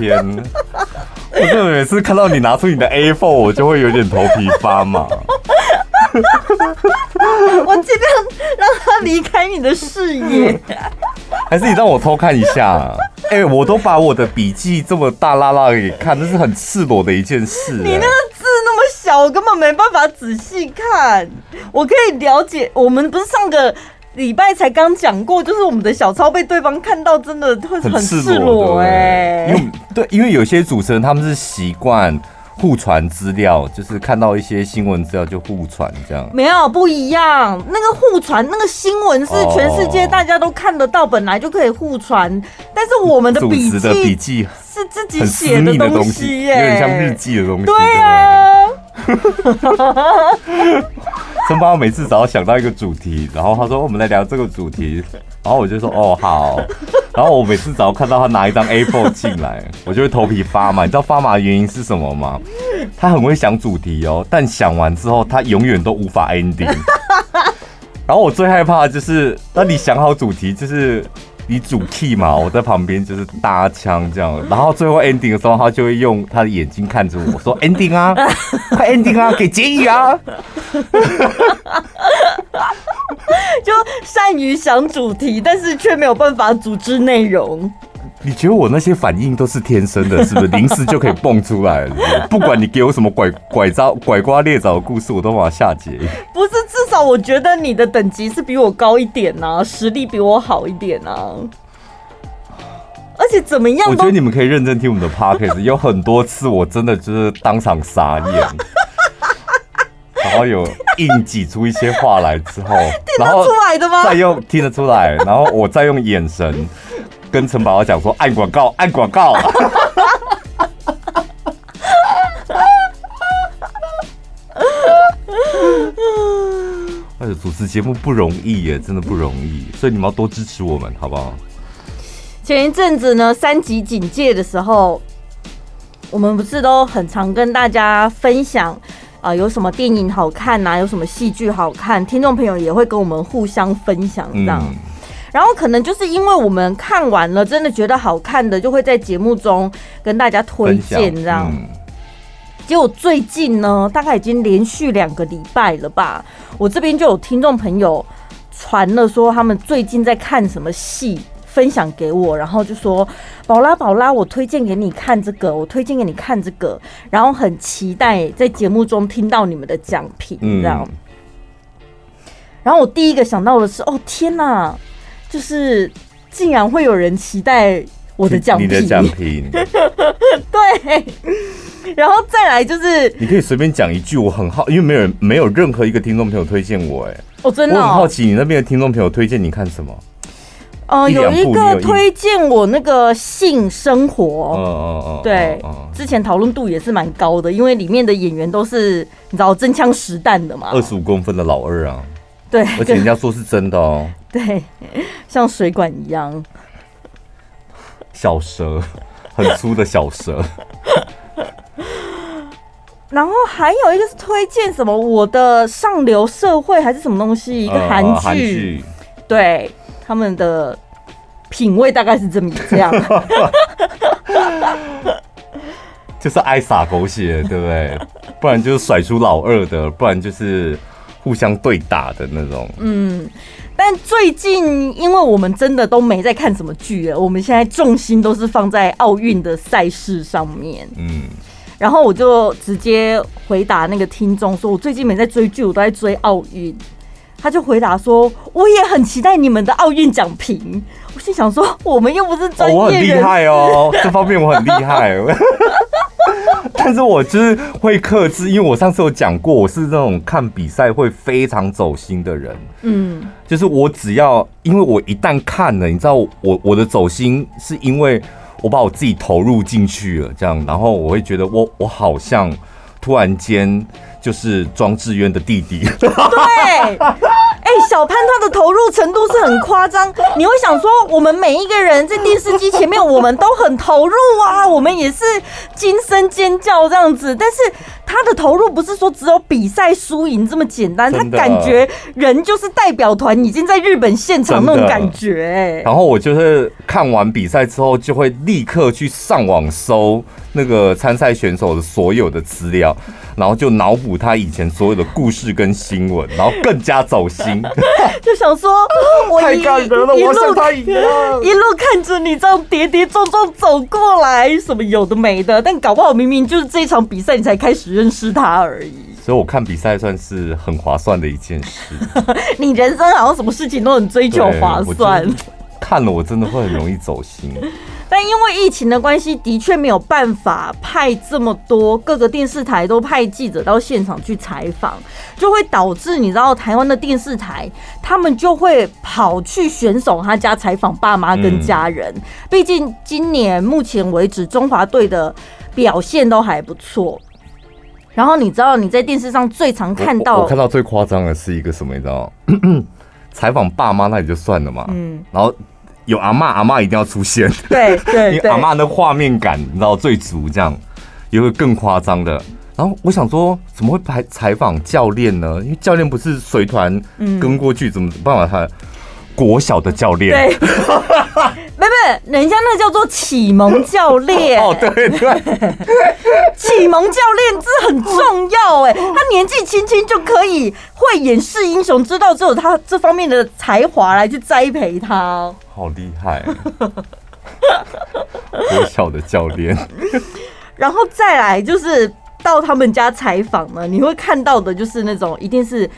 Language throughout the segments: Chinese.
天！我真的每次看到你拿出你的 A4，我就会有点头皮发麻。我尽量让他离开你的视野，还是你让我偷看一下？哎、欸，我都把我的笔记这么大拉拉给看，这是很赤裸的一件事、欸。你那个字那么小，我根本没办法仔细看。我可以了解，我们不是上个礼拜才刚讲过，就是我们的小抄被对方看到，真的会很赤裸哎、欸。因为对，因为有些主持人他们是习惯。互传资料，就是看到一些新闻资料就互传这样。没有不一样，那个互传那个新闻是全世界大家都看得到，本来就可以互传。但是我们的笔记是自己写的东西耶，有点像日记的东西。对啊。陈宝每次只要想到一个主题，然后他说我们来聊这个主题，然后我就说哦好。然后我每次只要看到他拿一张 A4 进来，我就会头皮发麻。你知道发麻的原因是什么吗？他很会想主题哦，但想完之后他永远都无法 ending。然后我最害怕的就是，当你想好主题，就是你主 key 嘛，我在旁边就是搭腔这样，然后最后 ending 的时候，他就会用他的眼睛看着我说 ending 啊，快 ending 啊，给结语啊。就善于想主题，但是却没有办法组织内容。你觉得我那些反应都是天生的，是不是？临时就可以蹦出来是不是？不管你给我什么拐拐招、拐瓜裂枣的故事，我都把它下结。不是，至少我觉得你的等级是比我高一点啊，实力比我好一点啊。而且怎么样？我觉得你们可以认真听我们的 podcast，有很多次我真的就是当场傻眼。然后有硬挤出一些话来之后，听得出来的吗？再用听得出来，然后我再用眼神跟陈宝宝讲说：“按广告，按广告。”而且主持节目不容易耶，真的不容易，所以你们要多支持我们，好不好？前一阵子呢，三级警戒的时候，我们不是都很常跟大家分享。啊、呃，有什么电影好看呐、啊？有什么戏剧好看？听众朋友也会跟我们互相分享这样。嗯、然后可能就是因为我们看完了，真的觉得好看的，就会在节目中跟大家推荐这样。嗯、结果最近呢，大概已经连续两个礼拜了吧，我这边就有听众朋友传了说他们最近在看什么戏。分享给我，然后就说：“宝拉，宝拉，我推荐给你看这个，我推荐给你看这个，然后很期待在节目中听到你们的讲评，这样。嗯”然后我第一个想到的是：“哦，天哪！就是竟然会有人期待我的奖品，你的奖品，对。然后再来就是，你可以随便讲一句，我很好，因为没有人，没有任何一个听众朋友推荐我，哎，我真的、哦、我很好奇，你那边的听众朋友推荐你看什么？”呃，有一个推荐我那个性生活，嗯嗯嗯，对，之前讨论度也是蛮高的，因为里面的演员都是你知道真枪实弹的嘛，二十五公分的老二啊，对，而且人家说是真的哦，对，像水管一样，小蛇，很粗的小蛇，然后还有一个是推荐什么我的上流社会还是什么东西，一个韩剧，对。他们的品味大概是这么这样，就是爱撒狗血，对不对？不然就是甩出老二的，不然就是互相对打的那种。嗯，但最近因为我们真的都没在看什么剧了，我们现在重心都是放在奥运的赛事上面。嗯，然后我就直接回答那个听众说，我最近没在追剧，我都在追奥运。他就回答说：“我也很期待你们的奥运奖评。”我心想说：“我们又不是专业人、哦，我很厉害哦，这方面我很厉害。但是我就是会克制，因为我上次有讲过，我是那种看比赛会非常走心的人。嗯，就是我只要，因为我一旦看了，你知道我，我的走心是因为我把我自己投入进去了，这样，然后我会觉得我我好像突然间。”就是庄志渊的弟弟。对，哎、欸，小潘他的投入程度是很夸张。你会想说，我们每一个人在电视机前面，我们都很投入啊，我们也是惊声尖叫这样子。但是他的投入不是说只有比赛输赢这么简单，他感觉人就是代表团已经在日本现场那种感觉、欸。然后我就是看完比赛之后，就会立刻去上网搜那个参赛选手的所有的资料，然后就脑补他以前所有的故事跟新闻，然后更加走心，就想说，我太感人了，我像他一样，一路看着你这样跌跌撞撞走过来，什么有的没的，但搞不好明明就是这一场比赛你才开始认识他而已。所以我看比赛算是很划算的一件事。你人生好像什么事情都很追求划算。看了我真的会很容易走心，但因为疫情的关系，的确没有办法派这么多各个电视台都派记者到现场去采访，就会导致你知道台湾的电视台他们就会跑去选手他家采访爸妈跟家人。毕竟今年目前为止中华队的表现都还不错。然后你知道你在电视上最常看到，我看到最夸张的是一个什么？你知道？采访爸妈那也就算了嘛，嗯，然后有阿嬷，阿嬷一定要出现，对对，对，因为阿嬷的画面感你知道最足，这样也会更夸张的。然后我想说，怎么会采采访教练呢？因为教练不是随团跟过去，怎么办法他？国小的教练，对，不不，人家那叫做启蒙教练。哦，对对，启蒙教练这很重要哎，他年纪轻轻就可以会演示英雄，知道只有他这方面的才华来去栽培他，好厉害。国小的教练，然后再来就是到他们家采访呢，你会看到的就是那种一定是。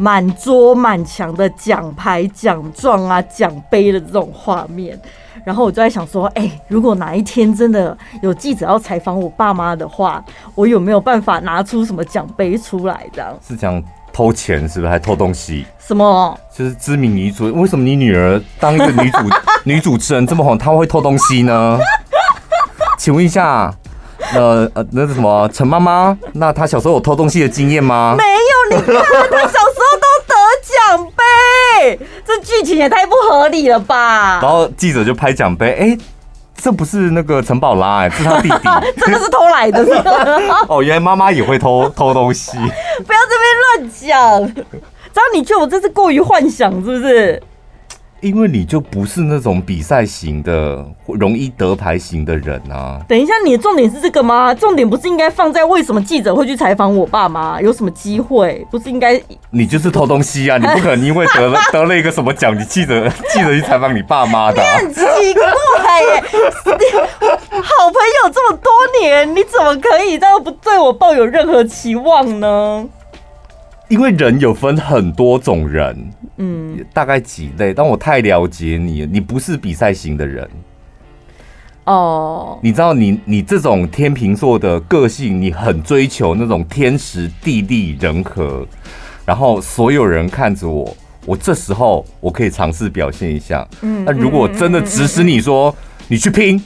满桌满墙的奖牌、奖状啊、奖杯的这种画面，然后我就在想说，哎、欸，如果哪一天真的有记者要采访我爸妈的话，我有没有办法拿出什么奖杯出来？这样是讲偷钱是不是？还偷东西？什么？就是知名女主，为什么你女儿当一个女主 女主持人这么红，她会偷东西呢？请问一下，呃呃，那是什么陈妈妈？那她小时候有偷东西的经验吗？没有，你看她小时候。奖杯，这剧情也太不合理了吧！然后记者就拍奖杯，哎，这不是那个陈宝拉，哎，是他弟弟，这个是偷来的，是吗？哦，原来妈妈也会偷偷东西，不要这边乱讲，只要你觉得我这是过于幻想，是不是？因为你就不是那种比赛型的、容易得牌型的人啊。等一下，你的重点是这个吗？重点不是应该放在为什么记者会去采访我爸妈？有什么机会？不是应该？你就是偷东西啊！你不可能因为得了 得了一个什么奖，你记者 记者去采访你爸妈的、啊？你很奇怪耶！好朋友这么多年，你怎么可以这样不对我抱有任何期望呢？因为人有分很多种人，嗯，大概几类。但我太了解你了，你不是比赛型的人哦。你知道你，你你这种天秤座的个性，你很追求那种天时地利人和，然后所有人看着我，我这时候我可以尝试表现一下。嗯，那如果真的指使你说你去拼。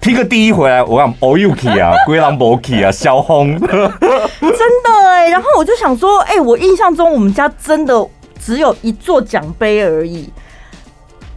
拼个第一回来，我讲欧尤奇啊，龟狼博奇啊，小红，真的哎。然后我就想说，哎，我印象中我们家真的只有一座奖杯而已。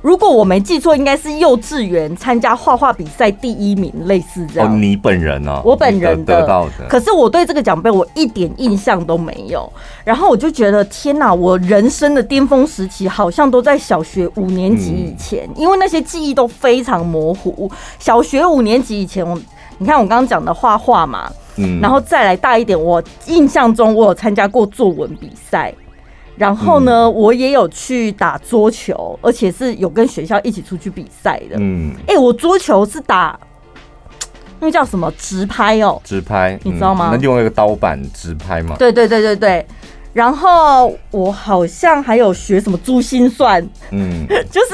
如果我没记错，应该是幼稚园参加画画比赛第一名，类似这样。哦，你本人呢？我本人得到的。可是我对这个奖杯我一点印象都没有。然后我就觉得，天哪！我人生的巅峰时期好像都在小学五年级以前，因为那些记忆都非常模糊。小学五年级以前，我你看我刚刚讲的画画嘛，嗯，然后再来大一点，我印象中我有参加过作文比赛。然后呢，嗯、我也有去打桌球，而且是有跟学校一起出去比赛的。嗯，哎、欸，我桌球是打那个叫什么直拍哦，直拍，你知道吗？那用那个刀板直拍吗？对对对对对。然后我好像还有学什么珠心算，嗯，就是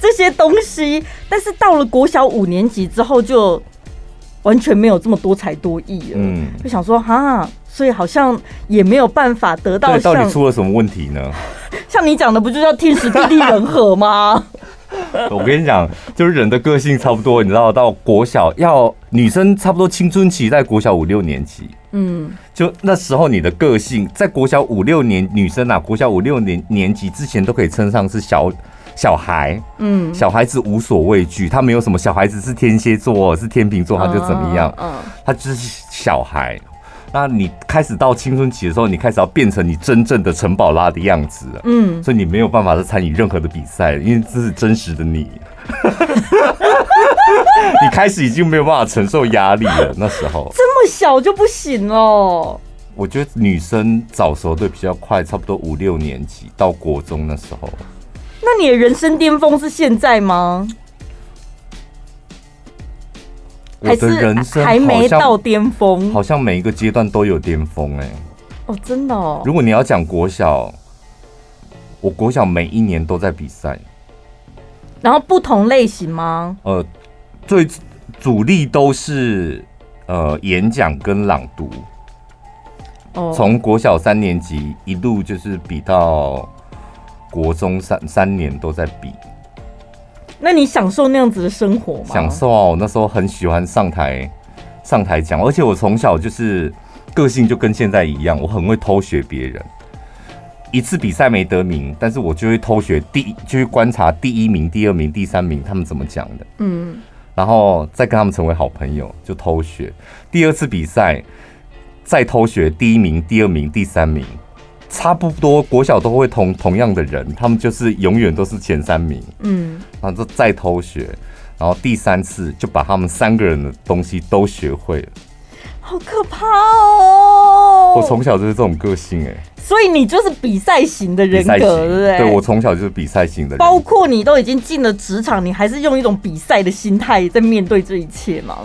这些东西。但是到了国小五年级之后，就完全没有这么多才多艺了。嗯，就想说哈。所以好像也没有办法得到。到底出了什么问题呢？像你讲的，不就叫天时地利人和吗？我跟你讲，就是人的个性差不多。你知道，到国小要女生差不多青春期在国小五六年级，嗯，就那时候你的个性，在国小五六年女生啊，国小五六年年级之前都可以称上是小小孩，嗯，小孩子无所畏惧，他没有什么小孩子是天蝎座是天秤座他就怎么样，嗯，他就是小孩。那你开始到青春期的时候，你开始要变成你真正的陈宝拉的样子了，嗯，所以你没有办法再参与任何的比赛，因为这是真实的你。你开始已经没有办法承受压力了。那时候这么小就不行哦。我觉得女生早熟对比较快，差不多五六年级到国中那时候。那你的人生巅峰是现在吗？我的人生还没到巅峰，好像每一个阶段都有巅峰哎。哦，真的哦。如果你要讲国小，我国小每一年都在比赛。然后不同类型吗？呃，最主力都是呃演讲跟朗读。哦。从国小三年级一路就是比到国中三三年都在比。那你享受那样子的生活吗？享受啊！我那时候很喜欢上台上台讲，而且我从小就是个性就跟现在一样，我很会偷学别人。一次比赛没得名，但是我就会偷学第一，就去观察第一名、第二名、第三名他们怎么讲的，嗯，然后再跟他们成为好朋友，就偷学。第二次比赛再偷学第一名、第二名、第三名。差不多，国小都会同同样的人，他们就是永远都是前三名。嗯，然后就再偷学，然后第三次就把他们三个人的东西都学会了。好可怕哦！我从小就是这种个性哎、欸，所以你就是比赛型的人格，对不对？对，我从小就是比赛型的人，包括你都已经进了职场，你还是用一种比赛的心态在面对这一切吗？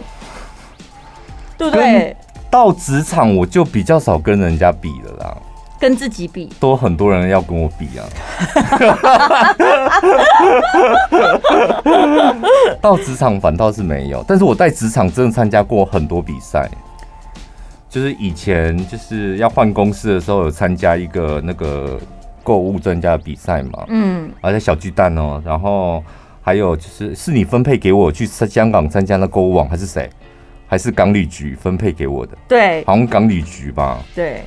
对不对？到职场我就比较少跟人家比了啦。跟自己比，都很多人要跟我比啊。到职场反倒是没有，但是我在职场真的参加过很多比赛。就是以前就是要换公司的时候，有参加一个那个购物专家的比赛嘛。嗯，而且小巨蛋哦，然后还有就是是你分配给我去香港参加那购物网，还是谁？还是港旅局分配给我的？对，好像港旅局吧。对。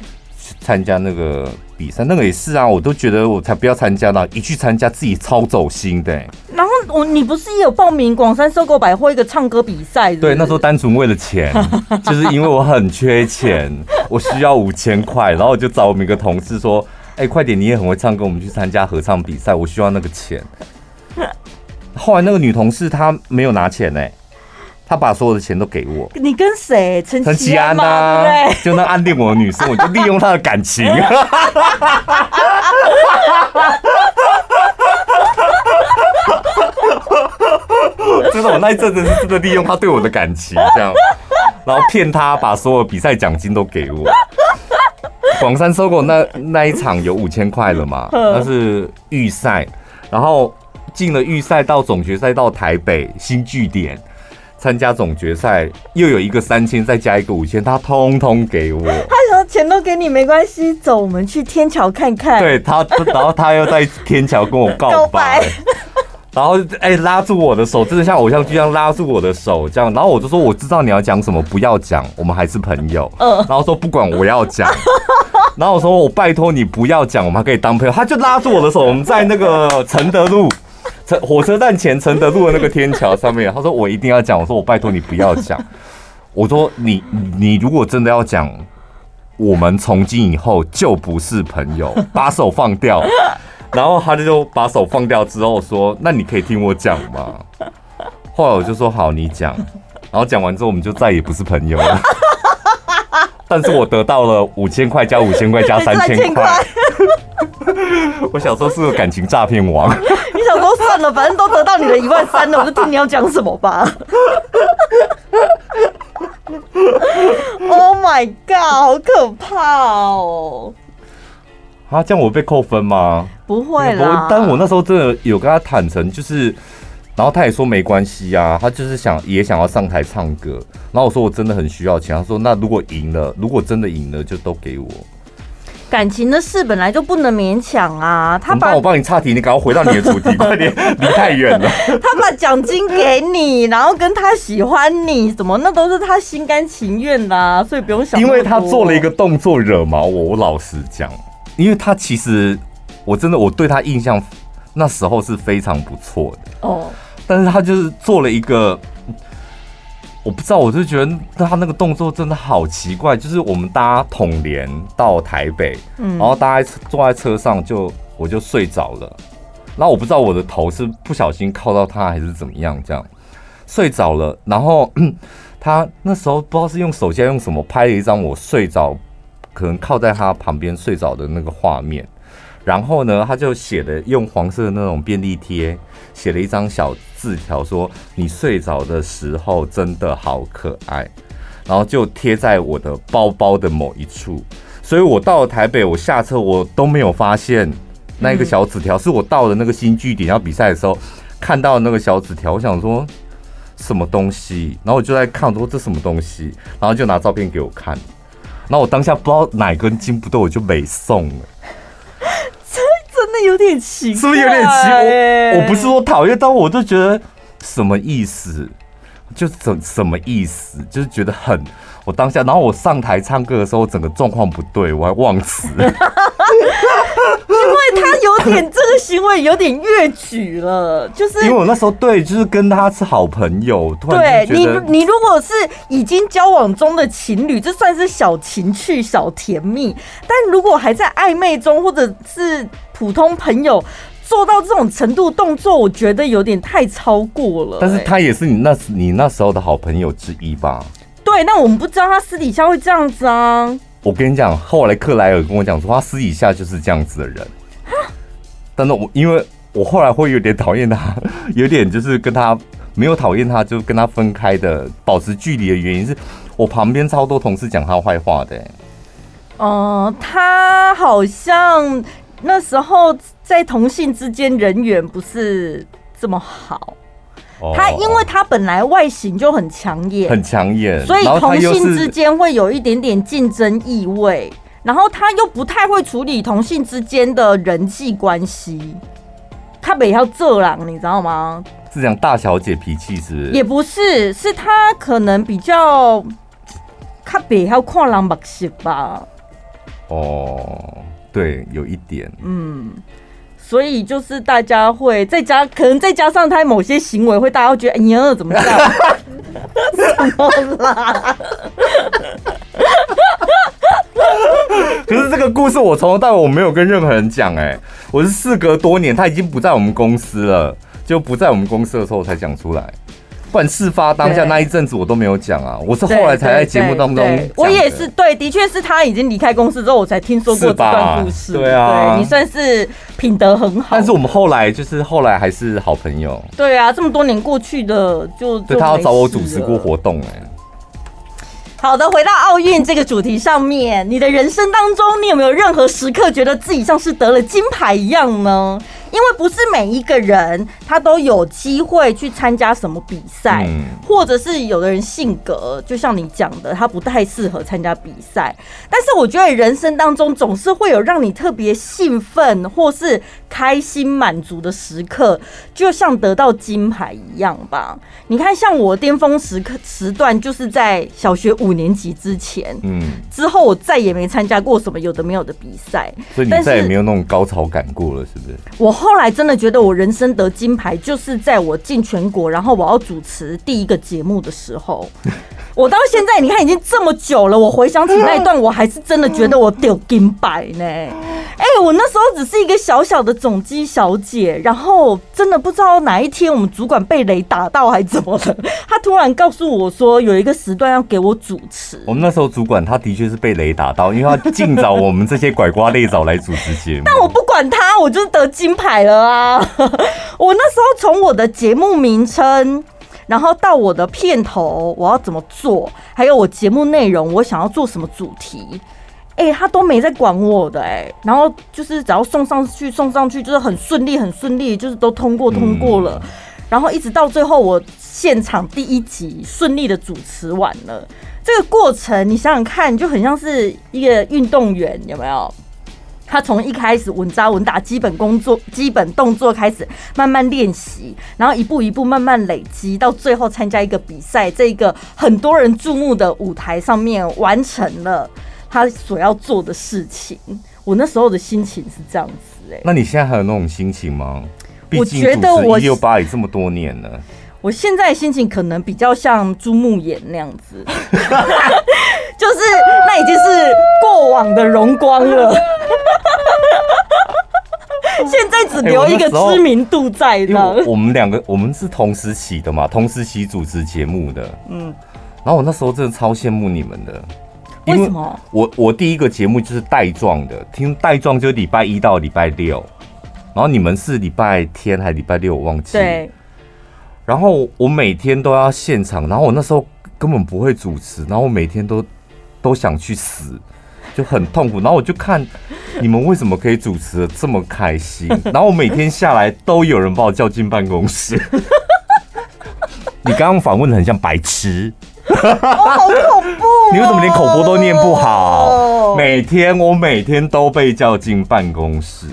参加那个比赛，那个也是啊，我都觉得我才不要参加呢，一去参加自己超走心的、欸。然后我你不是也有报名广山收购百货一个唱歌比赛？对，那时候单纯为了钱，就是因为我很缺钱，我需要五千块，然后我就找我们一个同事说：“哎、欸，快点，你也很会唱歌，我们去参加合唱比赛，我需要那个钱。”后来那个女同事她没有拿钱呢、欸。他把所有的钱都给我。你跟谁？陈陈綺安呐，对，就那暗恋我的女生，我就利用她的感情。真的，我那一阵子是真的利用他对我的感情，这样，然后骗他把所有比赛奖金都给我。广山收购那那一场有五千块了嘛？那是预赛，然后进了预赛到总决赛到台北新据点。参加总决赛又有一个三千，再加一个五千，他通通给我。他说钱都给你没关系，走，我们去天桥看看。对他，然后他又在天桥跟我告白，告白 然后哎、欸、拉住我的手，真的像偶像剧一样拉住我的手这样。然后我就说我知道你要讲什么，不要讲，我们还是朋友。嗯。然后说不管我要讲，然后我说我拜托你不要讲，我们还可以当朋友。他就拉住我的手，我们在那个承德路。火车站前承德路的那个天桥上面，他说我一定要讲，我说我拜托你不要讲，我说你你如果真的要讲，我们从今以后就不是朋友，把手放掉。然后他就把手放掉之后说，那你可以听我讲吗？后来我就说好，你讲。然后讲完之后，我们就再也不是朋友了。但是我得到了五千块加五千块加三千块。我小时候是个感情诈骗王。算了，反正都得到你的一万三了，我就听你要讲什么吧。Oh my god，好可怕哦！啊，这样我被扣分吗？不会啦。但我那时候真的有跟他坦诚，就是，然后他也说没关系啊，他就是想也想要上台唱歌。然后我说我真的很需要钱，他说那如果赢了，如果真的赢了，就都给我。感情的事本来就不能勉强啊。他把我帮你岔题，你赶快回到你的主题，快点，离太远了。他把奖金给你，然后跟他喜欢你，怎么那都是他心甘情愿的啊，所以不用想。因为他做了一个动作惹毛我，我老实讲，因为他其实我真的我对他印象那时候是非常不错的哦，但是他就是做了一个。我不知道，我就觉得他那个动作真的好奇怪。就是我们搭统联到台北，然后大家坐在车上就我就睡着了，然后我不知道我的头是不小心靠到他还是怎么样，这样睡着了。然后 他那时候不知道是用手机用什么拍了一张我睡着，可能靠在他旁边睡着的那个画面。然后呢，他就写了用黄色的那种便利贴，写了一张小字条，说你睡着的时候真的好可爱，然后就贴在我的包包的某一处。所以我到了台北，我下车我都没有发现那个小纸条，是我到了那个新据点要比赛的时候看到那个小纸条。我想说什么东西，然后我就在看，我说这什么东西，然后就拿照片给我看，然后我当下不知道哪根筋不对，我就没送了。真的有点奇怪，是不是有点奇怪？我不是说讨厌，但我就觉得什么意思？就什什么意思？就是觉得很，我当下，然后我上台唱歌的时候，整个状况不对，我还忘词。因为他有点这个行为有点越矩了，就是因为我那时候对，就是跟他是好朋友。对你，你如果是已经交往中的情侣，这算是小情趣、小甜蜜；但如果还在暧昧中，或者是普通朋友做到这种程度动作，我觉得有点太超过了。但是他也是你那你那时候的好朋友之一吧？对，那我们不知道他私底下会这样子啊。我跟你讲，后来克莱尔跟我讲说，他私底下就是这样子的人。但是我因为我后来会有点讨厌他，有点就是跟他没有讨厌他，就跟他分开的，保持距离的原因是我旁边超多同事讲他坏话的。哦、呃，他好像那时候在同性之间人缘不是这么好。他因为他本来外形就很抢眼，很抢眼，所以同性之间会有一点点竞争意味。然后他又不太会处理同性之间的人际关系，他比较这狼，你知道吗？是讲大小姐脾气是不是？也不是，是他可能比较，他比较看人目色吧。哦，对，有一点，嗯。所以就是大家会再加，可能再加上他某些行为，会大家会觉得，哎呀，怎么这样？怎么啦？可是这个故事我从头到尾我没有跟任何人讲，哎，我是事隔多年，他已经不在我们公司了，就不在我们公司的时候才讲出来。不管事发当下那一阵子我都没有讲啊，我是后来才在节目当中。我也是，对，的确是他已经离开公司之后，我才听说过这段故事。对啊，对，你算是品德很好。但是我们后来就是后来还是好朋友。对啊，这么多年过去的就，对，他要找我主持过活动哎。好的，回到奥运这个主题上面，你的人生当中，你有没有任何时刻觉得自己像是得了金牌一样呢？因为不是每一个人他都有机会去参加什么比赛，或者是有的人性格就像你讲的，他不太适合参加比赛。但是我觉得人生当中总是会有让你特别兴奋或是开心满足的时刻，就像得到金牌一样吧。你看，像我巅峰时刻时段就是在小学五年级之前，嗯，之后我再也没参加过什么有的没有的比赛，所以你再也没有那种高潮感过了，是不是？我。后来真的觉得我人生得金牌，就是在我进全国，然后我要主持第一个节目的时候。我到现在你看已经这么久了，我回想起那一段，我还是真的觉得我得金牌呢。哎，我那时候只是一个小小的总机小姐，然后真的不知道哪一天我们主管被雷打到还怎么了，他突然告诉我说有一个时段要给我主持。我们那时候主管他的确是被雷打到，因为他尽早我们这些拐瓜裂枣来主持节目。但我不管他，我就是得金牌了啊！我那时候从我的节目名称。然后到我的片头，我要怎么做？还有我节目内容，我想要做什么主题？哎、欸，他都没在管我的哎、欸。然后就是只要送上去，送上去就是很顺利，很顺利，就是都通过，通过了。嗯、然后一直到最后，我现场第一集顺利的主持完了。这个过程，你想想看，就很像是一个运动员，有没有？他从一开始稳扎稳打，基本工作、基本动作开始慢慢练习，然后一步一步慢慢累积，到最后参加一个比赛，这个很多人注目的舞台上面完成了他所要做的事情。我那时候的心情是这样子哎、欸，那你现在还有那种心情吗？我觉得我一六八也这么多年了，我现在心情可能比较像朱木炎那样子，就是那已经是过往的荣光了。现在只留一个知名度在那。欸、我，我们两个我们是同时期的嘛，同时期主持节目的。嗯，然后我那时候真的超羡慕你们的。为什么？我我第一个节目就是带状的，听带状就是礼拜一到礼拜六，然后你们是礼拜天还是礼拜六？我忘记。对。然后我每天都要现场，然后我那时候根本不会主持，然后我每天都都想去死。就很痛苦，然后我就看你们为什么可以主持的这么开心，然后我每天下来都有人把我叫进办公室。你刚刚访问的很像白痴，哦，好恐怖！你为什么连口播都念不好？每天我每天都被叫进办公室，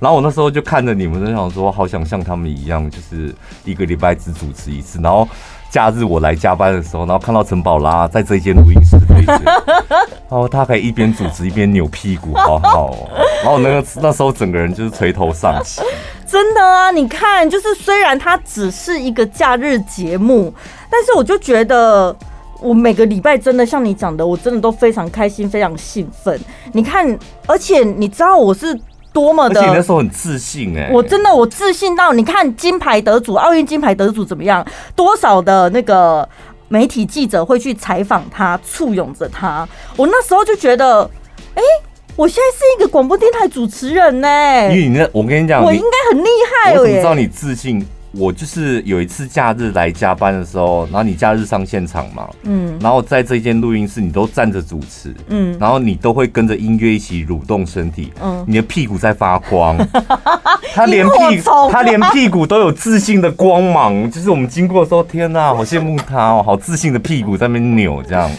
然后我那时候就看着你们，就想说，好想像他们一样，就是一个礼拜只主持一次，然后。假日我来加班的时候，然后看到陈宝拉在这间录音室对着，然后他可以一边主持一边扭屁股，好好哦。然后那个那时候整个人就是垂头丧气。真的啊，你看，就是虽然它只是一个假日节目，但是我就觉得我每个礼拜真的像你讲的，我真的都非常开心，非常兴奋。你看，而且你知道我是。多么的！而且那时候很自信哎、欸，我真的我自信到，你看金牌得主，奥运金牌得主怎么样？多少的那个媒体记者会去采访他，簇拥着他。我那时候就觉得，哎、欸，我现在是一个广播电台主持人呢、欸。因为你那，我跟你讲，我应该很厉害耶。我怎么知道你自信？我就是有一次假日来加班的时候，然后你假日上现场嘛，嗯，然后在这间录音室你都站着主持，嗯，然后你都会跟着音乐一起蠕动身体，嗯，你的屁股在发光，他连屁他连屁股都有自信的光芒，就是我们经过的时候，天哪，好羡慕他哦，好自信的屁股在那边扭这样。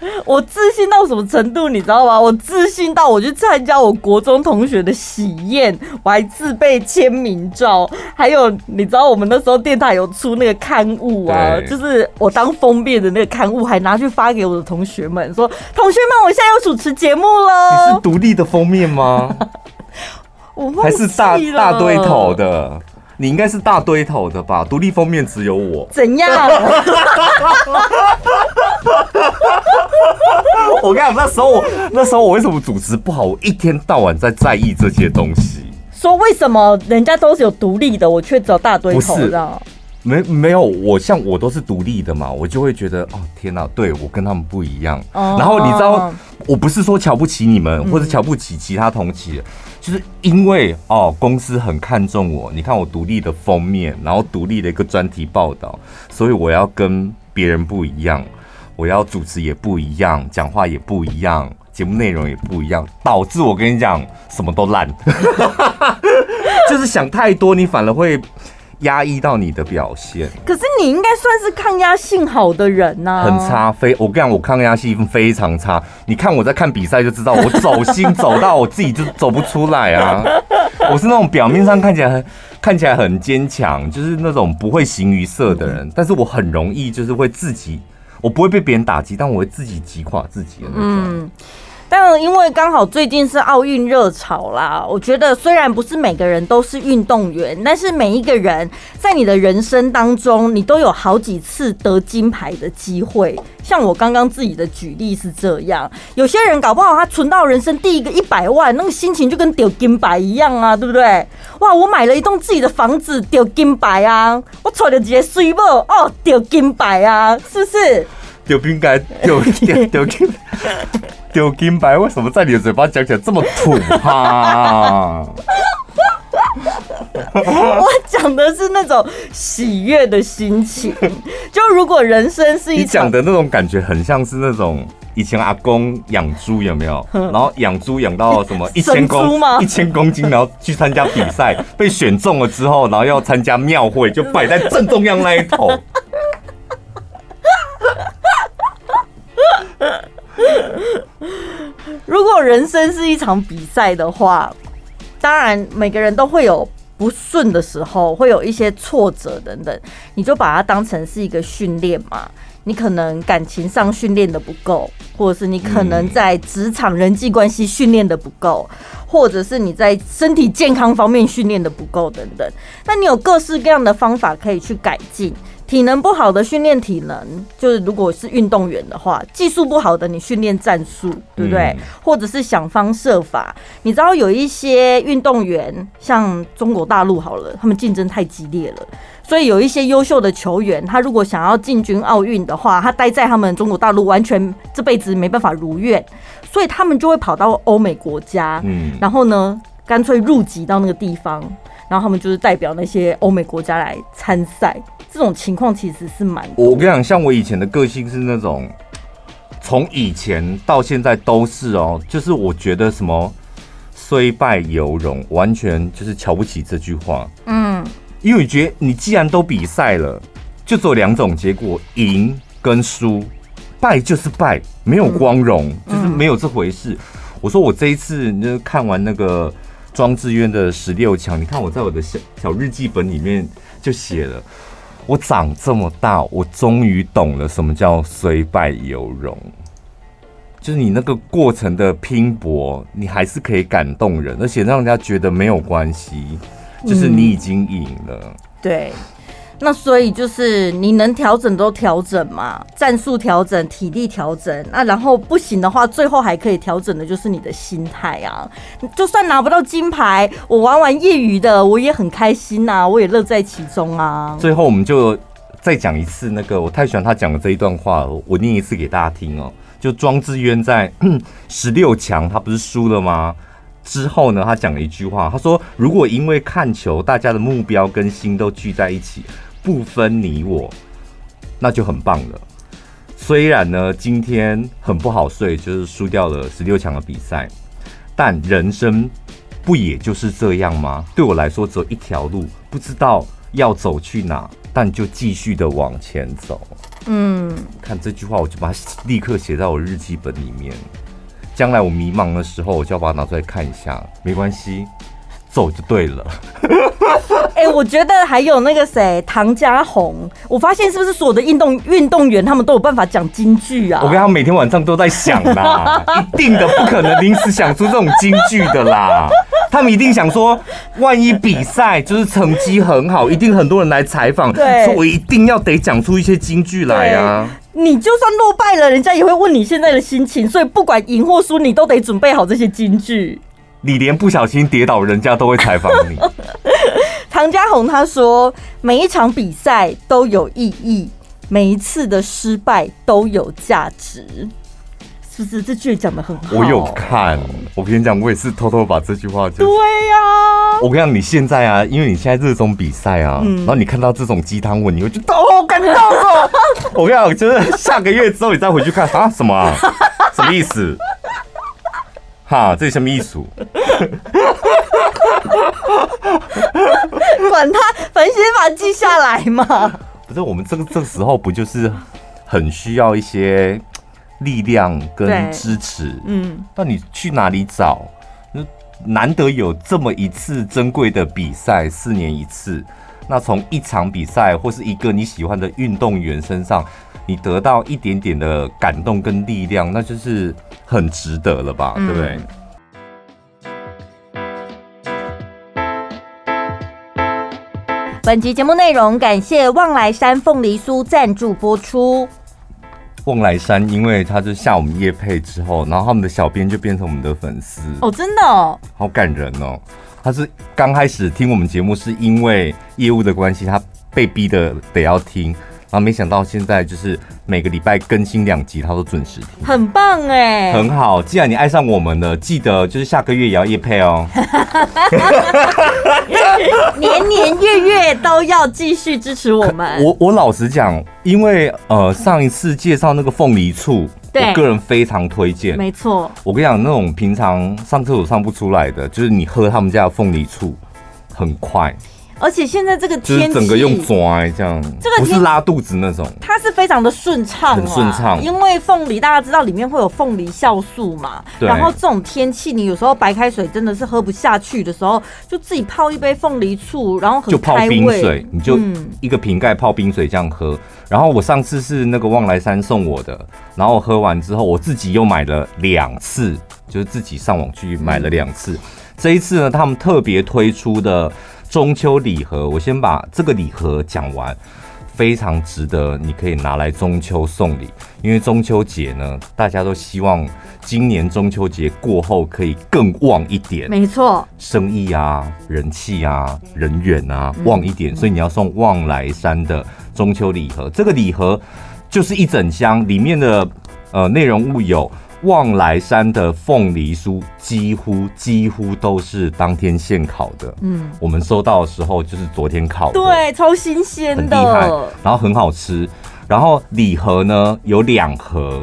我自信到什么程度，你知道吗？我自信到我去参加我国中同学的喜宴，我还自备签名照，还有你知道我们那时候电台有出那个刊物啊，就是我当封面的那个刊物，还拿去发给我的同学们，说同学们，我现在要主持节目了。你是独立的封面吗？我还是大大堆头的？你应该是大堆头的吧？独立封面只有我。怎样？我跟你讲，那时候我那时候我为什么主持不好？我一天到晚在在意这些东西。说为什么人家都是有独立的，我却只有大堆头？不是，没没有，我像我都是独立的嘛，我就会觉得哦天哪，对我跟他们不一样。哦、然后你知道，我不是说瞧不起你们，或者瞧不起其他同期。就是因为哦，公司很看重我，你看我独立的封面，然后独立的一个专题报道，所以我要跟别人不一样，我要主持也不一样，讲话也不一样，节目内容也不一样，导致我跟你讲什么都烂，就是想太多，你反而会。压抑到你的表现，可是你应该算是抗压性好的人呐、啊。很差，非我跟你讲，我抗压性非常差。你看我在看比赛就知道，我走心走到我自己就走不出来啊。我是那种表面上看起来很看起来很坚强，就是那种不会形于色的人，但是我很容易就是会自己，我不会被别人打击，但我会自己击垮自己的那种。嗯但因为刚好最近是奥运热潮啦，我觉得虽然不是每个人都是运动员，但是每一个人在你的人生当中，你都有好几次得金牌的机会。像我刚刚自己的举例是这样，有些人搞不好他存到人生第一个一百万，那个心情就跟丢金牌一样啊，对不对？哇，我买了一栋自己的房子，丢金牌啊！我娶了几个水某，哦，丢金牌啊，是不是？丢金牌，丢丢丢金。丢金牌，为什么在你的嘴巴讲起来这么土哈？我讲的是那种喜悦的心情。就如果人生是一，你讲的那种感觉，很像是那种以前阿公养猪有没有？然后养猪养到什么 一千公一千公斤，然后去参加比赛，被选中了之后，然后要参加庙会，就摆在正中央那一头。如果人生是一场比赛的话，当然每个人都会有不顺的时候，会有一些挫折等等，你就把它当成是一个训练嘛。你可能感情上训练的不够，或者是你可能在职场人际关系训练的不够，或者是你在身体健康方面训练的不够等等。那你有各式各样的方法可以去改进。体能不好的训练体能，就是如果是运动员的话，技术不好的你训练战术，对不对？或者是想方设法。你知道有一些运动员，像中国大陆好了，他们竞争太激烈了，所以有一些优秀的球员，他如果想要进军奥运的话，他待在他们中国大陆完全这辈子没办法如愿，所以他们就会跑到欧美国家，嗯，然后呢，干脆入籍到那个地方，然后他们就是代表那些欧美国家来参赛。这种情况其实是蛮……我跟你讲，像我以前的个性是那种，从以前到现在都是哦，就是我觉得什么虽败犹荣，完全就是瞧不起这句话。嗯，因为你觉得你既然都比赛了，就只有两种结果：赢跟输，败就是败，没有光荣，就是没有这回事。我说我这一次就看完那个庄智渊的十六强，你看我在我的小小日记本里面就写了。我长这么大，我终于懂了什么叫虽败犹荣，就是你那个过程的拼搏，你还是可以感动人，而且让人家觉得没有关系，就是你已经赢了。嗯，对。那所以就是你能调整都调整嘛，战术调整、体力调整，那然后不行的话，最后还可以调整的就是你的心态啊。就算拿不到金牌，我玩玩业余的，我也很开心呐，我也乐在其中啊。最后我们就再讲一次那个，我太喜欢他讲的这一段话了，我念一次给大家听哦。就庄智渊在 十六强，他不是输了吗？之后呢，他讲了一句话，他说：“如果因为看球，大家的目标跟心都聚在一起。”不分你我，那就很棒了。虽然呢，今天很不好睡，就是输掉了十六强的比赛，但人生不也就是这样吗？对我来说，只有一条路，不知道要走去哪，但就继续的往前走。嗯，看这句话，我就把它立刻写在我日记本里面。将来我迷茫的时候，我就要把它拿出来看一下。没关系。走就对了。哎、欸，我觉得还有那个谁，唐家红，我发现是不是所有的运动运动员他们都有办法讲京剧啊？我跟他每天晚上都在想啦，一定的不可能临时想出这种京剧的啦。他们一定想说，万一比赛就是成绩很好，一定很多人来采访，对，所以我一定要得讲出一些京剧来啊。你就算落败了，人家也会问你现在的心情，所以不管赢或输，你都得准备好这些金句。你连不小心跌倒，人家都会采访你。唐家红他说：“每一场比赛都有意义，每一次的失败都有价值。”是不是这句讲的很好？我有看，我跟你讲，我也是偷偷把这句话就。对呀、啊。我跟你讲，你现在啊，因为你现在热衷比赛啊、嗯，然后你看到这种鸡汤文，你会觉得哦，感动哦。我跟你讲，就是下个月之后你再回去看啊，什么啊？什么意思？哈，这是什么意思？管他，反正先把它记下来嘛。不是，我们这个这个时候不就是很需要一些力量跟支持？嗯，那你去哪里找？难得有这么一次珍贵的比赛，四年一次。那从一场比赛或是一个你喜欢的运动员身上，你得到一点点的感动跟力量，那就是很值得了吧？嗯、对不对？本集节目内容感谢望来山凤梨酥赞助播出。望来山，因为他就下我们业配之后，然后他们的小编就变成我们的粉丝哦，真的哦，好感人哦。他是刚开始听我们节目，是因为业务的关系，他被逼的得要听。然后没想到现在就是每个礼拜更新两集，他都准时听，很棒哎，很好。既然你爱上我们了，记得就是下个月也要夜配哦，年年月月都要继续支持我们。我我老实讲，因为呃上一次介绍那个凤梨醋，我个人非常推荐，没错。我跟你讲，那种平常上厕所上不出来的，就是你喝他们家的凤梨醋，很快。而且现在这个天气，就是整个用拽这样，这个不是拉肚子那种，它是非常的顺畅，很顺畅。因为凤梨大家知道里面会有凤梨酵素嘛，然后这种天气，你有时候白开水真的是喝不下去的时候，就自己泡一杯凤梨醋，然后很就泡冰水，你就一个瓶盖泡冰水这样喝。然后我上次是那个望来山送我的，然后喝完之后，我自己又买了两次，就是自己上网去买了两次。这一次呢，他们特别推出的。中秋礼盒，我先把这个礼盒讲完，非常值得，你可以拿来中秋送礼。因为中秋节呢，大家都希望今年中秋节过后可以更旺一点，没错，生意啊、人气啊、人缘啊旺一点，所以你要送旺来山的中秋礼盒。这个礼盒就是一整箱，里面的呃内容物有。旺来山的凤梨酥几乎几乎都是当天现烤的，嗯，我们收到的时候就是昨天烤的，对，超新鲜的，很厉害，然后很好吃。然后礼盒呢有两盒，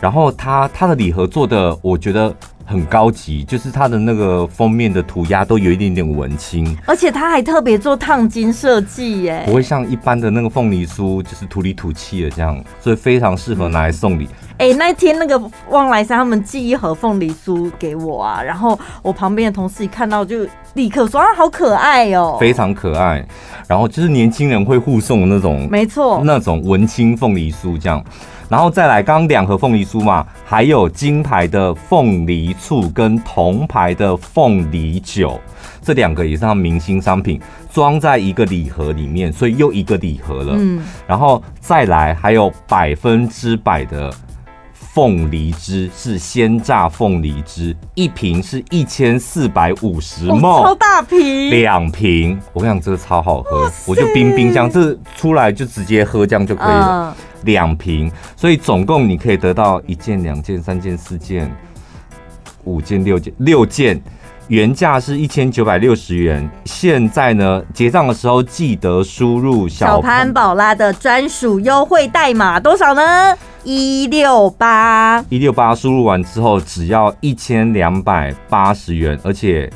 然后它它的礼盒做的我觉得很高级，就是它的那个封面的涂鸦都有一点点文青，而且它还特别做烫金设计耶，不会像一般的那个凤梨酥就是土里土气的这样，所以非常适合拿来送礼。哎、欸，那天那个旺来山他们寄一盒凤梨酥给我啊，然后我旁边的同事一看到就立刻说啊，好可爱哦，非常可爱。然后就是年轻人会互送的那种，没错，那种文青凤梨酥这样。然后再来，刚刚两盒凤梨酥嘛，还有金牌的凤梨醋跟铜牌的凤梨酒，这两个也是他们明星商品，装在一个礼盒里面，所以又一个礼盒了。嗯，然后再来还有百分之百的。凤梨汁是鲜榨凤梨汁，一瓶是一千四百五十 ml，超大瓶，两瓶。我跟你讲，这个超好喝，我就冰冰箱，这出来就直接喝，这样就可以了。两、呃、瓶，所以总共你可以得到一件、两件、三件、四件、五件、六件，六件。原价是一千九百六十元，现在呢，结账的时候记得输入小潘宝拉的专属优惠代码，多少呢？一六八一六八，输入完之后只要一千两百八十元，而且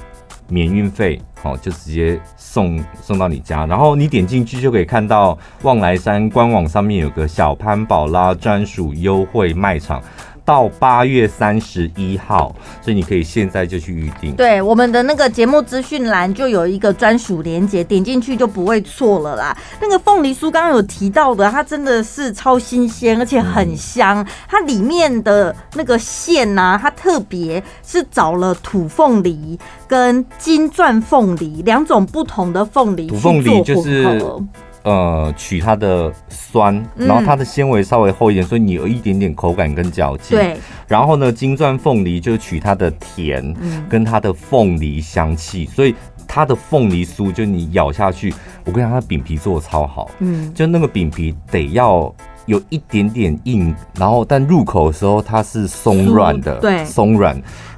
免运费，好，就直接送送到你家。然后你点进去就可以看到旺来山官网上面有个小潘宝拉专属优惠卖场。到八月三十一号，所以你可以现在就去预定。对，我们的那个节目资讯栏就有一个专属链接，点进去就不会错了啦。那个凤梨酥刚刚有提到的，它真的是超新鲜，而且很香。嗯、它里面的那个馅呐、啊，它特别是找了土凤梨跟金钻凤梨两种不同的凤梨去做混合。土凤梨就是。呃，取它的酸，然后它的纤维稍微厚一点，所以你有一点点口感跟嚼劲。对。然后呢，金钻凤梨就取它的甜，跟它的凤梨香气，所以它的凤梨酥就你咬下去，我跟你讲，它的饼皮做的超好。嗯。就那个饼皮得要有一点点硬，然后但入口的时候它是松软的，对，松软。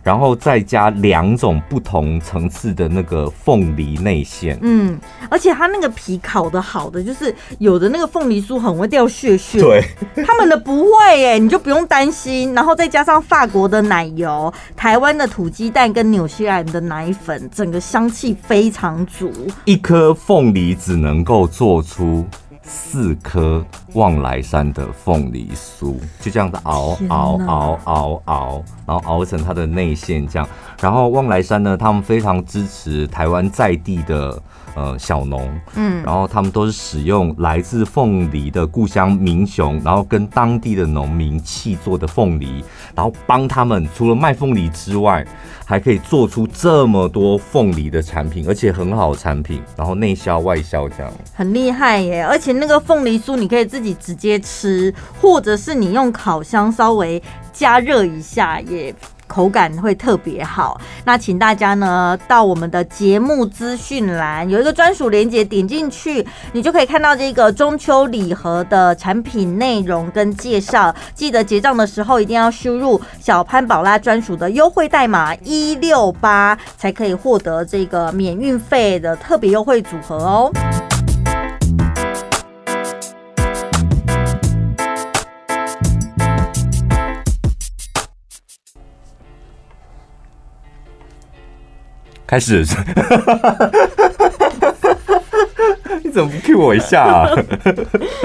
然后再加两种不同层次的那个凤梨内馅，嗯，而且它那个皮烤的好的，就是有的那个凤梨酥很会掉屑屑，对，他们的不会耶，你就不用担心。然后再加上法国的奶油、台湾的土鸡蛋跟纽西兰的奶粉，整个香气非常足。一颗凤梨只能够做出。四颗望来山的凤梨酥，就这样子熬熬熬熬熬，然后熬成它的内馅这样。然后望来山呢，他们非常支持台湾在地的。呃，小农，嗯，然后他们都是使用来自凤梨的故乡民雄，然后跟当地的农民契作的凤梨，然后帮他们除了卖凤梨之外，还可以做出这么多凤梨的产品，而且很好产品，然后内销外销这样，很厉害耶！而且那个凤梨酥你可以自己直接吃，或者是你用烤箱稍微加热一下也。口感会特别好，那请大家呢到我们的节目资讯栏有一个专属链接，点进去你就可以看到这个中秋礼盒的产品内容跟介绍。记得结账的时候一定要输入小潘宝拉专属的优惠代码一六八，才可以获得这个免运费的特别优惠组合哦。开始，你怎么不 cue 我一下啊？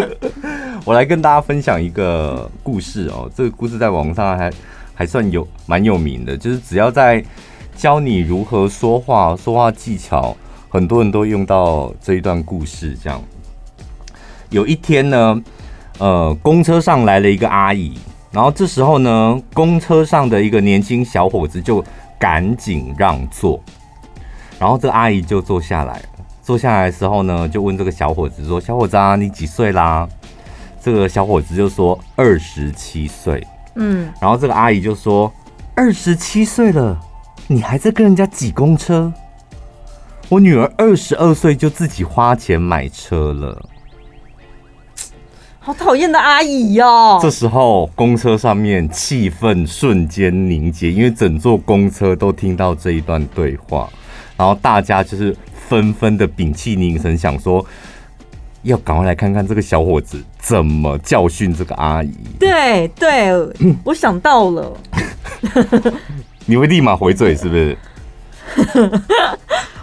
我来跟大家分享一个故事哦。这个故事在网上还还算有蛮有名的，就是只要在教你如何说话、说话技巧，很多人都用到这一段故事。这样，有一天呢，呃，公车上来了一个阿姨，然后这时候呢，公车上的一个年轻小伙子就赶紧让座，然后这个阿姨就坐下来。坐下来的时候呢，就问这个小伙子说：“小伙子啊，你几岁啦？”这个小伙子就说：“二十七岁。”嗯，然后这个阿姨就说：“二十七岁了，你还在跟人家挤公车？我女儿二十二岁就自己花钱买车了。”好讨厌的阿姨哟！这时候公车上面气氛瞬间凝结，因为整座公车都听到这一段对话，然后大家就是。纷纷的屏气凝神，想说要赶快来看看这个小伙子怎么教训这个阿姨。对对，我想到了，你会立马回嘴是不是？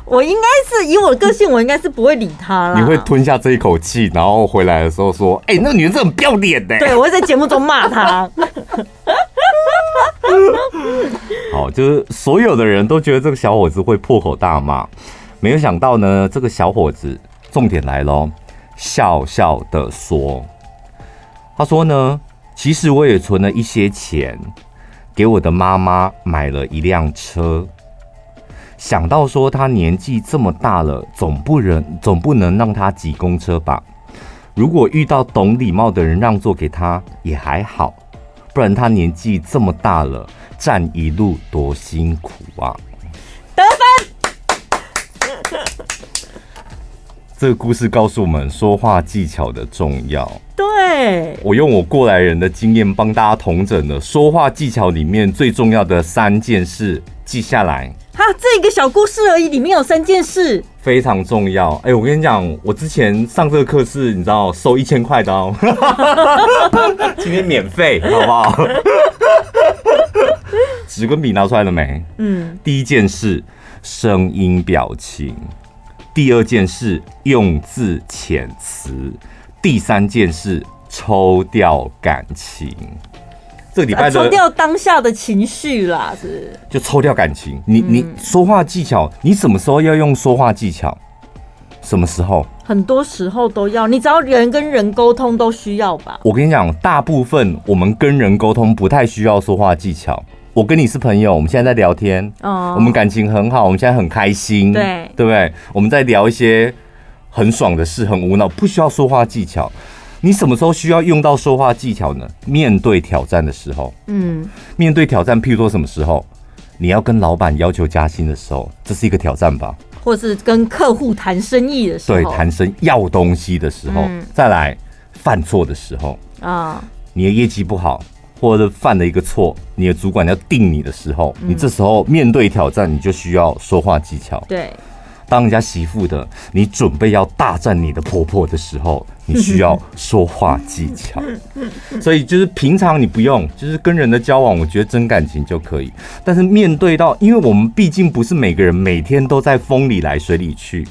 我应该是以我的个性，我应该是不会理他了。你会吞下这一口气，然后回来的时候说：“哎、欸，那个女人真的很不要脸的。”对，我会在节目中骂他。好，就是所有的人都觉得这个小伙子会破口大骂。没有想到呢，这个小伙子重点来喽，笑笑的说：“他说呢，其实我也存了一些钱，给我的妈妈买了一辆车。想到说他年纪这么大了，总不能总不能让他挤公车吧？如果遇到懂礼貌的人让座给他也还好，不然他年纪这么大了，站一路多辛苦啊！”得分。这个故事告诉我们说话技巧的重要。对，我用我过来人的经验帮大家统整了说话技巧里面最重要的三件事，记下来。哈，这个小故事而已，里面有三件事，非常重要。哎，我跟你讲，我之前上这个课是，你知道收一千块的哦，今天免费，好不好？纸跟笔拿出来了没？嗯。第一件事，声音表情。第二件事，用字遣词；第三件事，抽掉感情。这个礼拜的抽掉当下的情绪啦，是就抽掉感情。你你说话技巧，你什么时候要用说话技巧？什么时候？很多时候都要。你只要人跟人沟通都需要吧？我跟你讲，大部分我们跟人沟通不太需要说话技巧。我跟你是朋友，我们现在在聊天，哦，我们感情很好，我们现在很开心，对，对不对？我们在聊一些很爽的事，很无脑，不需要说话技巧。你什么时候需要用到说话技巧呢？面对挑战的时候，嗯，面对挑战，譬如说什么时候，你要跟老板要求加薪的时候，这是一个挑战吧？或是跟客户谈生意的时候，对，谈生意要东西的时候，嗯，再来犯错的时候啊，你的业绩不好。或者犯了一个错，你的主管要定你的时候，你这时候面对挑战，你就需要说话技巧。对，当人家媳妇的，你准备要大战你的婆婆的时候，你需要说话技巧。所以就是平常你不用，就是跟人的交往，我觉得真感情就可以。但是面对到，因为我们毕竟不是每个人每天都在风里来水里去，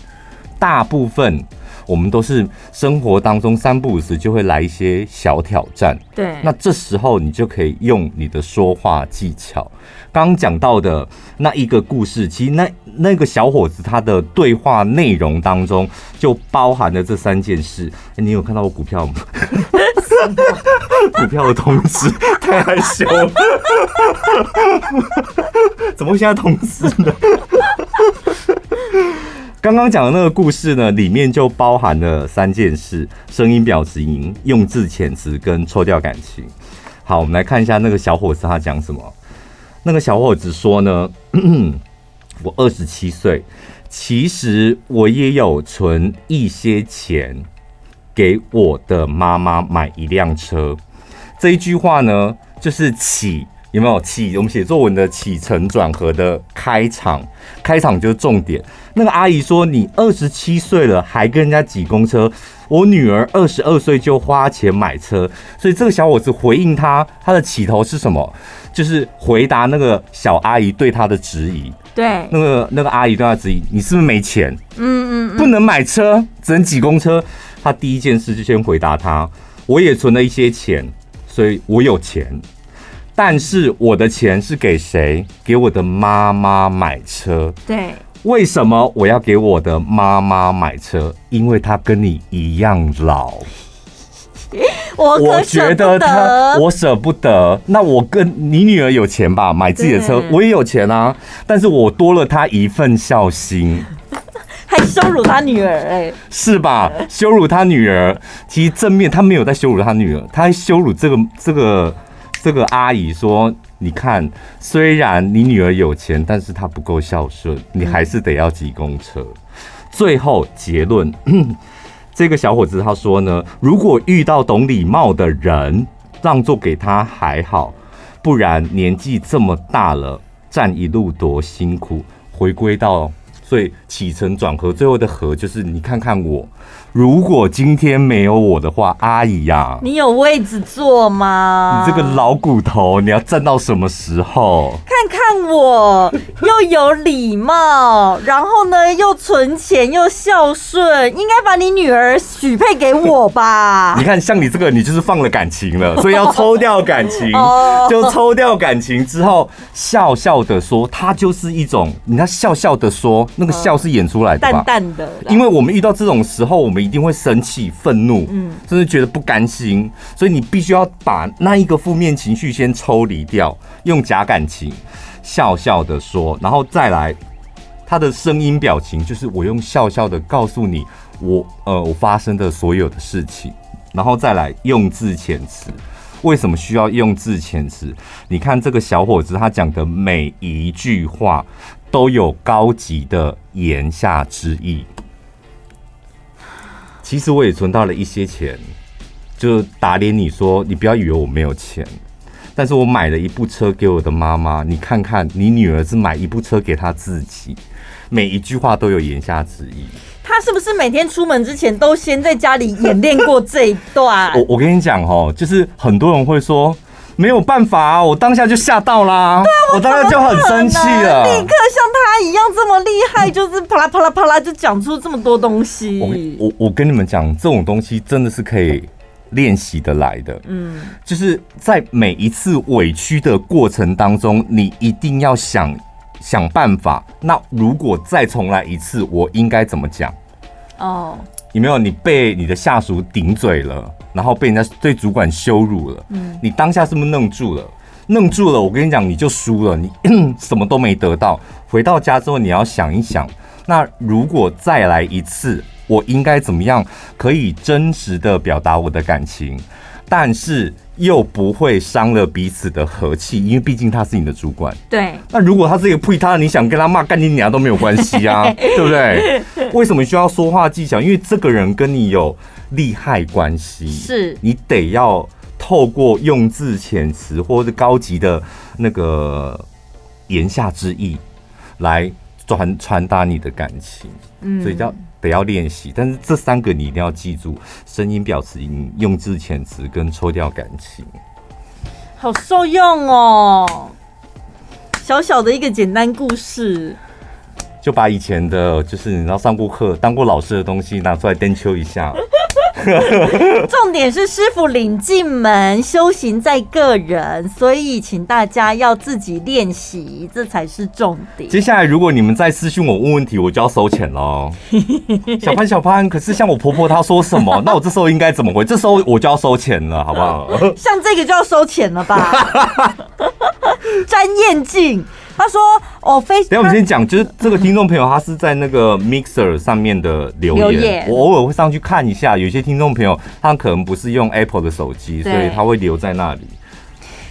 大部分。我们都是生活当中三不五时就会来一些小挑战，对。那这时候你就可以用你的说话技巧。刚讲到的那一个故事，其实那那个小伙子他的对话内容当中就包含了这三件事。你有看到我股票吗？股票的通知太害羞了，怎么会现在通知呢？刚刚讲的那个故事呢，里面就包含了三件事：声音、表情、用字遣词跟抽掉感情。好，我们来看一下那个小伙子他讲什么。那个小伙子说呢：“ 我二十七岁，其实我也有存一些钱，给我的妈妈买一辆车。”这一句话呢，就是起。有没有起？我们写作文的起承转合的开场，开场就是重点。那个阿姨说：“你二十七岁了，还跟人家挤公车。我女儿二十二岁就花钱买车。”所以这个小伙子回应他，他的起头是什么？就是回答那个小阿姨对他的质疑。对，那个那个阿姨对他质疑：“你是不是没钱？嗯嗯，不能买车，只能挤公车。”他第一件事就先回答他：“我也存了一些钱，所以我有钱。但是我的钱是给谁？给我的妈妈买车。对，为什么我要给我的妈妈买车？因为她跟你一样老。”我我觉得他，我舍不得。那我跟你女儿有钱吧，买自己的车，我也有钱啊。但是我多了她一份孝心，还羞辱她女儿哎，是吧？羞辱她女儿，其实正面他没有在羞辱他女儿，他还羞辱这个这个这个阿姨说：“你看，虽然你女儿有钱，但是她不够孝顺，你还是得要挤公车。”最后结论。这个小伙子他说呢，如果遇到懂礼貌的人，让座给他还好，不然年纪这么大了，站一路多辛苦。回归到所以起承转合，最后的合就是你看看我。如果今天没有我的话，阿姨呀、啊，你有位置坐吗？你这个老骨头，你要站到什么时候？看看我，又有礼貌，然后呢又存钱又孝顺，应该把你女儿许配给我吧？你看，像你这个，你就是放了感情了，所以要抽掉感情，就抽掉感情之后，笑笑的说，他就是一种，你看笑笑的说，那个笑是演出来的吧？淡淡的，因为我们遇到这种时候，我们。一定会生气、愤怒，嗯，甚至觉得不甘心，所以你必须要把那一个负面情绪先抽离掉，用假感情笑笑的说，然后再来他的声音表情，就是我用笑笑的告诉你我呃我发生的所有的事情，然后再来用字遣词。为什么需要用字遣词？你看这个小伙子他讲的每一句话都有高级的言下之意。其实我也存到了一些钱，就打脸你说，你不要以为我没有钱，但是我买了一部车给我的妈妈。你看看，你女儿是买一部车给她自己，每一句话都有言下之意。她是不是每天出门之前都先在家里演练过这一段？我我跟你讲哦，就是很多人会说。没有办法啊，我当下就吓到啦，对啊，我当下就很生气了，立刻像他一样这么厉害，就是啪啦啪啦啪啦就讲出这么多东西。我我我跟你们讲，这种东西真的是可以练习的来的。嗯，就是在每一次委屈的过程当中，你一定要想想办法。那如果再重来一次，我应该怎么讲？哦。有没有你被你的下属顶嘴了，然后被人家对主管羞辱了？嗯，你当下是不是愣住了？愣住了，我跟你讲，你就输了，你 什么都没得到。回到家之后，你要想一想，那如果再来一次，我应该怎么样可以真实的表达我的感情？但是又不会伤了彼此的和气，因为毕竟他是你的主管。对。那如果他是一个呸他，你想跟他骂干你娘都没有关系啊，对不对？为什么需要说话技巧？因为这个人跟你有利害关系，是你得要透过用字遣词或者高级的那个言下之意来传传达你的感情。嗯，所以叫。得要练习，但是这三个你一定要记住：声音、表词音、用字遣词跟抽掉感情。好受用哦！小小的一个简单故事，就把以前的，就是你知道上过课、当过老师的东西拿出来颠秋一下。重点是师傅领进门，修行在个人，所以请大家要自己练习，这才是重点。接下来，如果你们再私讯我问问题，我就要收钱喽。小潘，小潘，可是像我婆婆她说什么，那我这时候应该怎么回？这时候我就要收钱了，好不好？像这个就要收钱了吧？詹彦静。他说：“哦，非……等下我们先讲，就是这个听众朋友，他是在那个 Mixer 上面的留言，留言我偶尔会上去看一下。有些听众朋友，他可能不是用 Apple 的手机，所以他会留在那里。”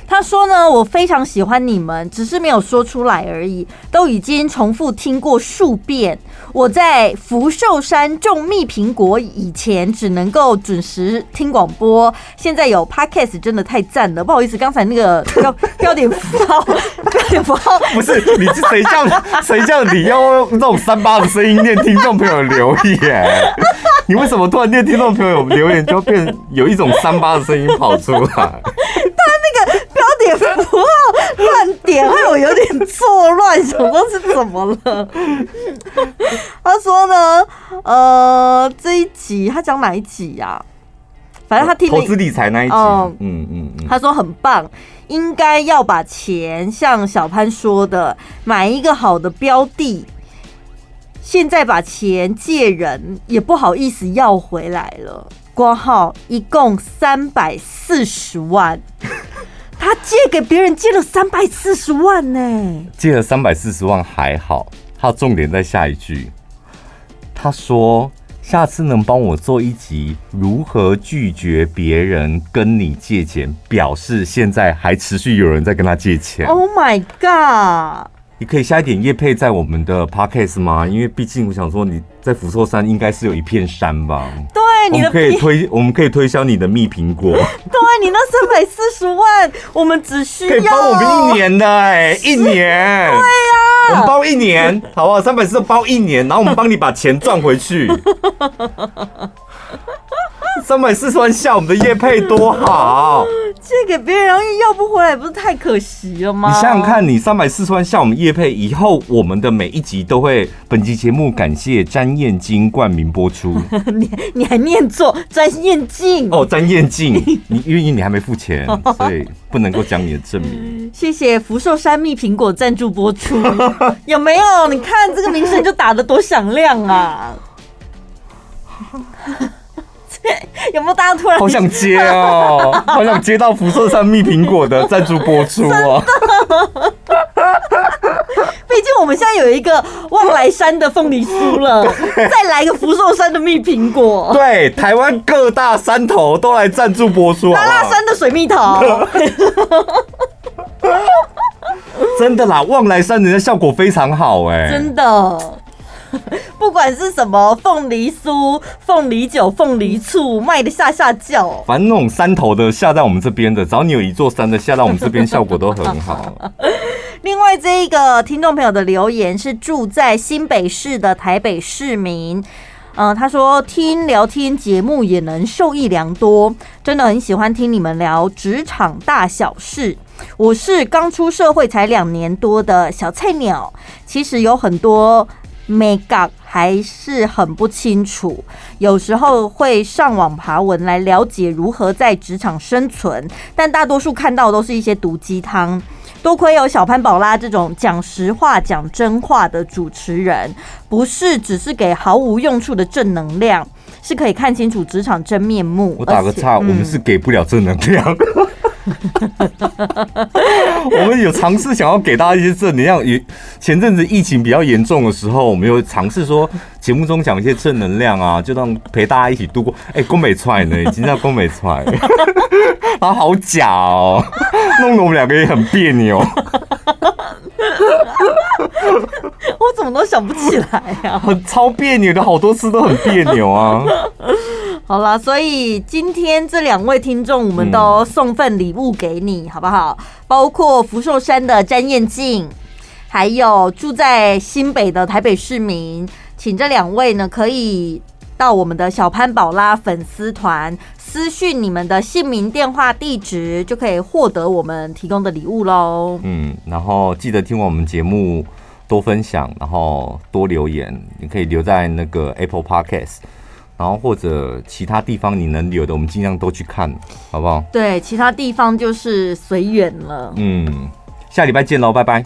他说呢，我非常喜欢你们，只是没有说出来而已，都已经重复听过数遍。我在福寿山种蜜苹果以前，只能够准时听广播，现在有 Podcast 真的太赞了。不好意思，刚才那个标标点符号，标点符号不是你是谁叫谁叫你要用那种三八的声音念听众朋友留言？你为什么突然念听众朋友留言就变有一种三八的声音跑出来？点符号乱点，害我有点错乱，想说是怎么了？他说呢，呃，这一集他讲哪一集呀、啊？反正他听投资理财那一集，嗯嗯嗯，他说很棒，应该要把钱像小潘说的，买一个好的标的。现在把钱借人也不好意思要回来了。挂号一共三百四十万，他借给别人借了三百四十万呢。借了三百四十万还好，他重点在下一句，他说。下次能帮我做一集如何拒绝别人跟你借钱，表示现在还持续有人在跟他借钱。Oh my god！你可以下一点叶配在我们的 podcast 吗？因为毕竟我想说你在福寿山应该是有一片山吧？对，你的可以推，我们可以推销你的蜜苹果。对，你那三百四十万，我们只需要可以包我们一年的哎、欸，一年。对呀。我们包一年，好不好？三百四包一年，然后我们帮你把钱赚回去。三百四十万下我们的业配多好，借给别人然后又要不回来，不是太可惜了吗？你想想看，你三百四十万下我们业配以后，我们的每一集都会。本集节目感谢詹燕京冠名播出。你你还念错，詹燕京哦，詹燕京，你因为你还没付钱，所以不能够讲你的证明。谢谢福寿山蜜苹果赞助播出，有没有？你看这个名声就打得多响亮啊！有没有大家突然好想接哦，好想接到福寿山蜜苹果的赞助播出啊！毕竟我们现在有一个望来山的凤梨酥了，再来一个福寿山的蜜苹果。对，台湾各大山头都来赞助播出。拉拉山的水蜜桃，真的啦，望来山人的效果非常好哎，真的。不管是什么凤梨酥、凤梨酒、凤梨醋，卖的下下叫。反正那种山头的下在我们这边的，只要你有一座山的下到我们这边，效果都很好。另外，这一个听众朋友的留言是住在新北市的台北市民，嗯、呃，他说听聊天节目也能受益良多，真的很喜欢听你们聊职场大小事。我是刚出社会才两年多的小菜鸟，其实有很多。Makeup 还是很不清楚，有时候会上网爬文来了解如何在职场生存，但大多数看到都是一些毒鸡汤。多亏有小潘宝拉这种讲实话、讲真话的主持人，不是只是给毫无用处的正能量，是可以看清楚职场真面目。我打个岔，嗯、我们是给不了正能量。我们有尝试想要给大家一些正能量。也前阵子疫情比较严重的时候，我们有尝试说节目中讲一些正能量啊，就当陪大家一起度过。哎、欸，宫美踹呢？今天宫美踹，他，好假哦，弄得我们两个也很别扭。我怎么都想不起来呀、啊？很超别扭的，好多次都很别扭啊。好啦，所以今天这两位听众，我们都送份礼物给你，好不好？包括福寿山的詹燕静，还有住在新北的台北市民，请这两位呢，可以到我们的小潘宝拉粉丝团私讯你们的姓名、电话、地址，就可以获得我们提供的礼物喽。嗯，然后记得听我们节目，多分享，然后多留言，你可以留在那个 Apple Podcast。然后或者其他地方你能留的，我们尽量都去看，好不好？对，其他地方就是随缘了。嗯，下礼拜见喽，拜拜。